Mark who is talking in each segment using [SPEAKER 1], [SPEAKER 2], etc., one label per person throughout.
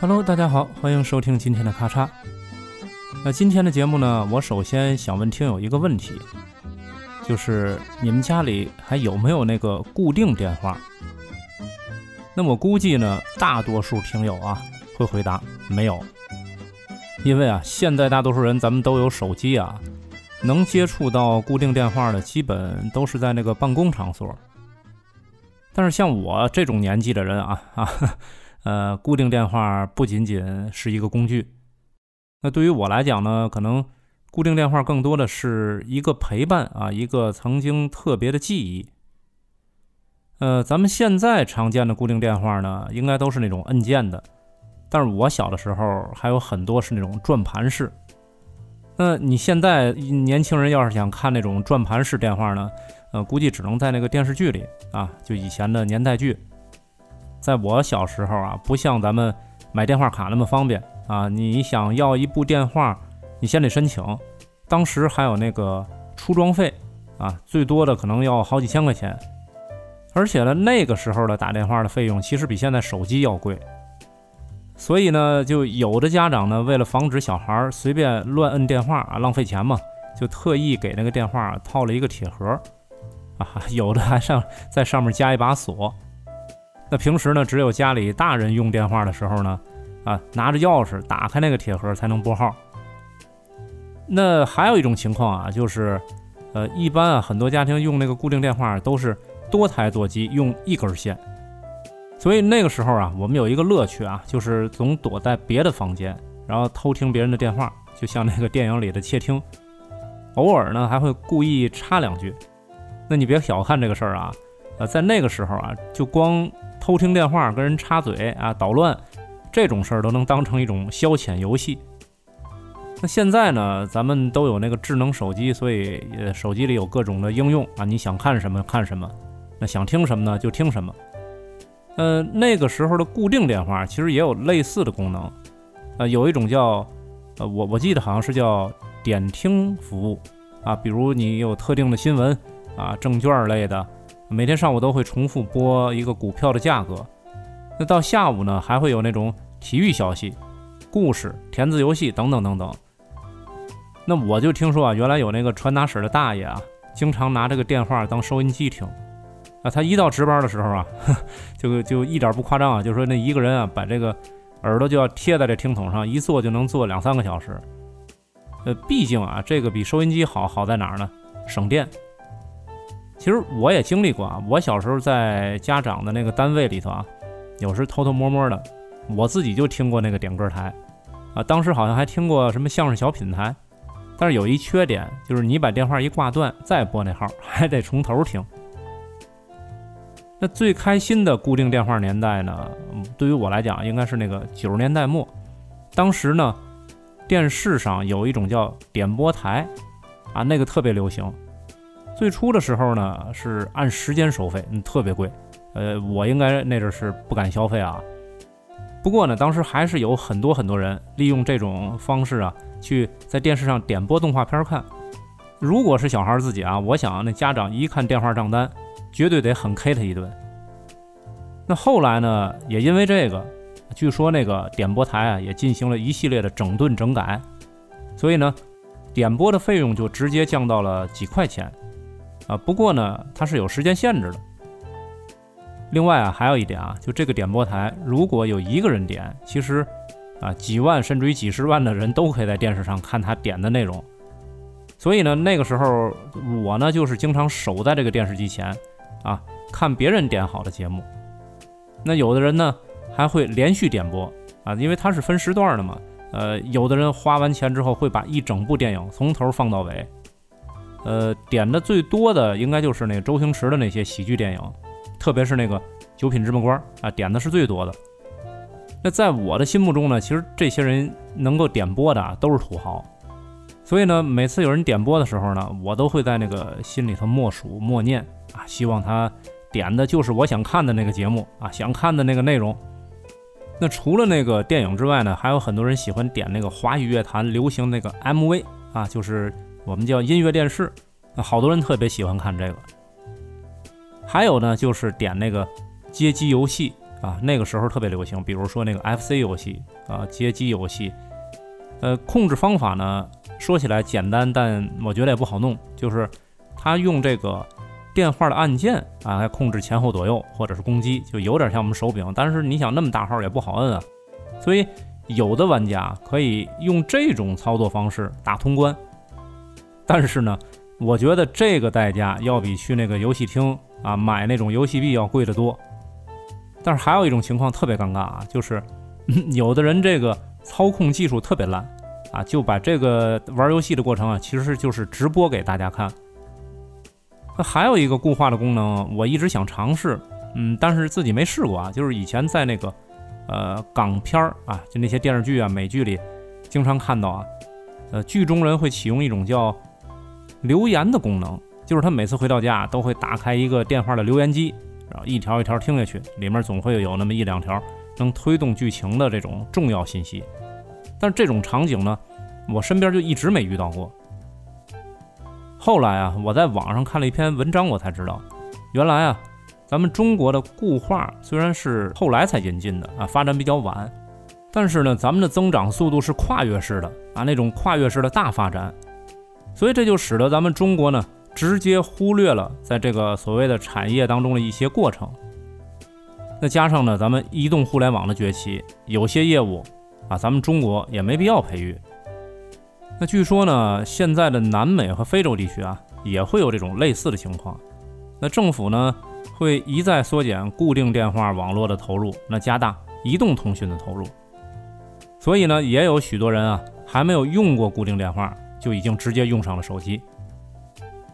[SPEAKER 1] Hello，大家好，欢迎收听今天的咔嚓。那今天的节目呢，我首先想问听友一个问题，就是你们家里还有没有那个固定电话？那我估计呢，大多数听友啊会回答没有，因为啊，现在大多数人咱们都有手机啊，能接触到固定电话的，基本都是在那个办公场所。但是像我这种年纪的人啊啊。呃，固定电话不仅仅是一个工具，那对于我来讲呢，可能固定电话更多的是一个陪伴啊，一个曾经特别的记忆。呃，咱们现在常见的固定电话呢，应该都是那种按键的，但是我小的时候还有很多是那种转盘式。那你现在年轻人要是想看那种转盘式电话呢，呃，估计只能在那个电视剧里啊，就以前的年代剧。在我小时候啊，不像咱们买电话卡那么方便啊。你想要一部电话，你先得申请，当时还有那个出装费啊，最多的可能要好几千块钱。而且呢，那个时候的打电话的费用其实比现在手机要贵。所以呢，就有的家长呢，为了防止小孩随便乱摁电话啊，浪费钱嘛，就特意给那个电话套了一个铁盒 啊，有的还上在上面加一把锁。那平时呢，只有家里大人用电话的时候呢，啊，拿着钥匙打开那个铁盒才能拨号。那还有一种情况啊，就是，呃，一般啊，很多家庭用那个固定电话都是多台座机用一根线，所以那个时候啊，我们有一个乐趣啊，就是总躲在别的房间，然后偷听别人的电话，就像那个电影里的窃听，偶尔呢还会故意插两句。那你别小看这个事儿啊，呃，在那个时候啊，就光偷听电话、跟人插嘴啊、捣乱，这种事儿都能当成一种消遣游戏。那现在呢，咱们都有那个智能手机，所以呃，手机里有各种的应用啊，你想看什么看什么，那想听什么呢就听什么。呃，那个时候的固定电话其实也有类似的功能，呃，有一种叫呃，我我记得好像是叫点听服务啊，比如你有特定的新闻啊、证券类的。每天上午都会重复播一个股票的价格，那到下午呢，还会有那种体育消息、故事、填字游戏等等等等。那我就听说啊，原来有那个传达室的大爷啊，经常拿这个电话当收音机听。啊，他一到值班的时候啊，就就一点不夸张啊，就说那一个人啊，把这个耳朵就要贴在这听筒上，一坐就能坐两三个小时。呃，毕竟啊，这个比收音机好，好在哪儿呢？省电。其实我也经历过啊，我小时候在家长的那个单位里头啊，有时偷偷摸摸的，我自己就听过那个点歌台，啊，当时好像还听过什么相声小品台，但是有一缺点，就是你把电话一挂断，再拨那号还得从头听。那最开心的固定电话年代呢，对于我来讲，应该是那个九十年代末，当时呢，电视上有一种叫点播台，啊，那个特别流行。最初的时候呢，是按时间收费，嗯，特别贵。呃，我应该那阵是不敢消费啊。不过呢，当时还是有很多很多人利用这种方式啊，去在电视上点播动画片看。如果是小孩自己啊，我想那家长一看电话账单，绝对得狠 K 他一顿。那后来呢，也因为这个，据说那个点播台啊，也进行了一系列的整顿整改，所以呢，点播的费用就直接降到了几块钱。啊，不过呢，它是有时间限制的。另外啊，还有一点啊，就这个点播台，如果有一个人点，其实啊，几万甚至于几十万的人都可以在电视上看他点的内容。所以呢，那个时候我呢，就是经常守在这个电视机前啊，看别人点好的节目。那有的人呢，还会连续点播啊，因为它是分时段的嘛。呃，有的人花完钱之后会把一整部电影从头放到尾。呃，点的最多的应该就是那个周星驰的那些喜剧电影，特别是那个《九品芝麻官》啊，点的是最多的。那在我的心目中呢，其实这些人能够点播的都是土豪，所以呢，每次有人点播的时候呢，我都会在那个心里头默数默念啊，希望他点的就是我想看的那个节目啊，想看的那个内容。那除了那个电影之外呢，还有很多人喜欢点那个华语乐坛流行那个 MV 啊，就是。我们叫音乐电视，好多人特别喜欢看这个。还有呢，就是点那个街机游戏啊，那个时候特别流行，比如说那个 FC 游戏啊，街机游戏。呃，控制方法呢，说起来简单，但我觉得也不好弄，就是他用这个电话的按键啊来控制前后左右或者是攻击，就有点像我们手柄，但是你想那么大号也不好摁啊，所以有的玩家可以用这种操作方式打通关，但是呢，我觉得这个代价要比去那个游戏厅啊买那种游戏币要贵得多。但是还有一种情况特别尴尬啊，就是 有的人这个。操控技术特别烂啊，就把这个玩游戏的过程啊，其实就是直播给大家看。那还有一个固化的功能，我一直想尝试，嗯，但是自己没试过啊。就是以前在那个呃港片儿啊，就那些电视剧啊、美剧里，经常看到啊，呃，剧中人会启用一种叫留言的功能，就是他每次回到家都会打开一个电话的留言机，然后一条一条听下去，里面总会有那么一两条。能推动剧情的这种重要信息，但是这种场景呢，我身边就一直没遇到过。后来啊，我在网上看了一篇文章，我才知道，原来啊，咱们中国的固话虽然是后来才引进的啊，发展比较晚，但是呢，咱们的增长速度是跨越式的啊，那种跨越式的大发展，所以这就使得咱们中国呢，直接忽略了在这个所谓的产业当中的一些过程。那加上呢，咱们移动互联网的崛起，有些业务啊，咱们中国也没必要培育。那据说呢，现在的南美和非洲地区啊，也会有这种类似的情况。那政府呢，会一再缩减固定电话网络的投入，那加大移动通讯的投入。所以呢，也有许多人啊，还没有用过固定电话，就已经直接用上了手机。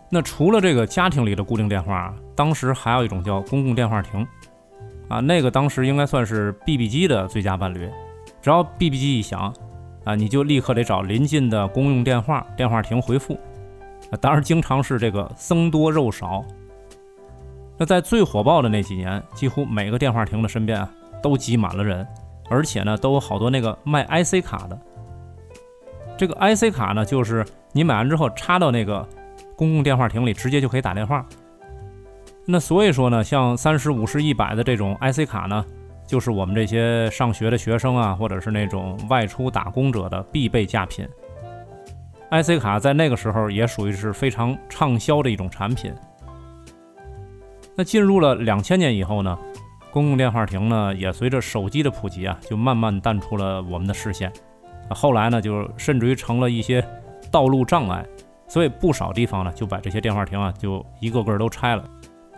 [SPEAKER 1] 那除了这个家庭里的固定电话，当时还有一种叫公共电话亭。啊，那个当时应该算是 BB 机的最佳伴侣，只要 BB 机一响，啊，你就立刻得找临近的公用电话电话亭回复。啊，当然经常是这个僧多肉少。那在最火爆的那几年，几乎每个电话亭的身边啊都挤满了人，而且呢都有好多那个卖 IC 卡的。这个 IC 卡呢，就是你买完之后插到那个公共电话亭里，直接就可以打电话。那所以说呢，像三十五十一百的这种 IC 卡呢，就是我们这些上学的学生啊，或者是那种外出打工者的必备佳品。IC 卡在那个时候也属于是非常畅销的一种产品。那进入了两千年以后呢，公共电话亭呢也随着手机的普及啊，就慢慢淡出了我们的视线。后来呢，就甚至于成了一些道路障碍，所以不少地方呢就把这些电话亭啊就一个个都拆了。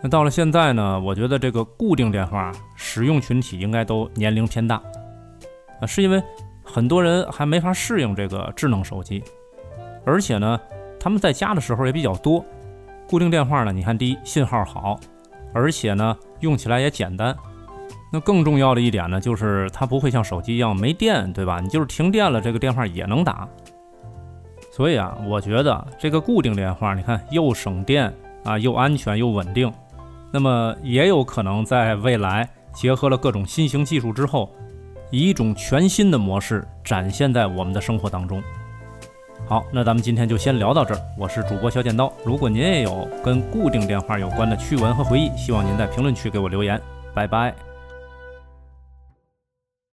[SPEAKER 1] 那到了现在呢，我觉得这个固定电话使用群体应该都年龄偏大，啊，是因为很多人还没法适应这个智能手机，而且呢，他们在家的时候也比较多。固定电话呢，你看，第一信号好，而且呢，用起来也简单。那更重要的一点呢，就是它不会像手机一样没电，对吧？你就是停电了，这个电话也能打。所以啊，我觉得这个固定电话，你看又省电啊，又安全又稳定。那么也有可能在未来结合了各种新型技术之后，以一种全新的模式展现在我们的生活当中。好，那咱们今天就先聊到这儿。我是主播小剪刀，如果您也有跟固定电话有关的趣闻和回忆，希望您在评论区给我留言。拜拜。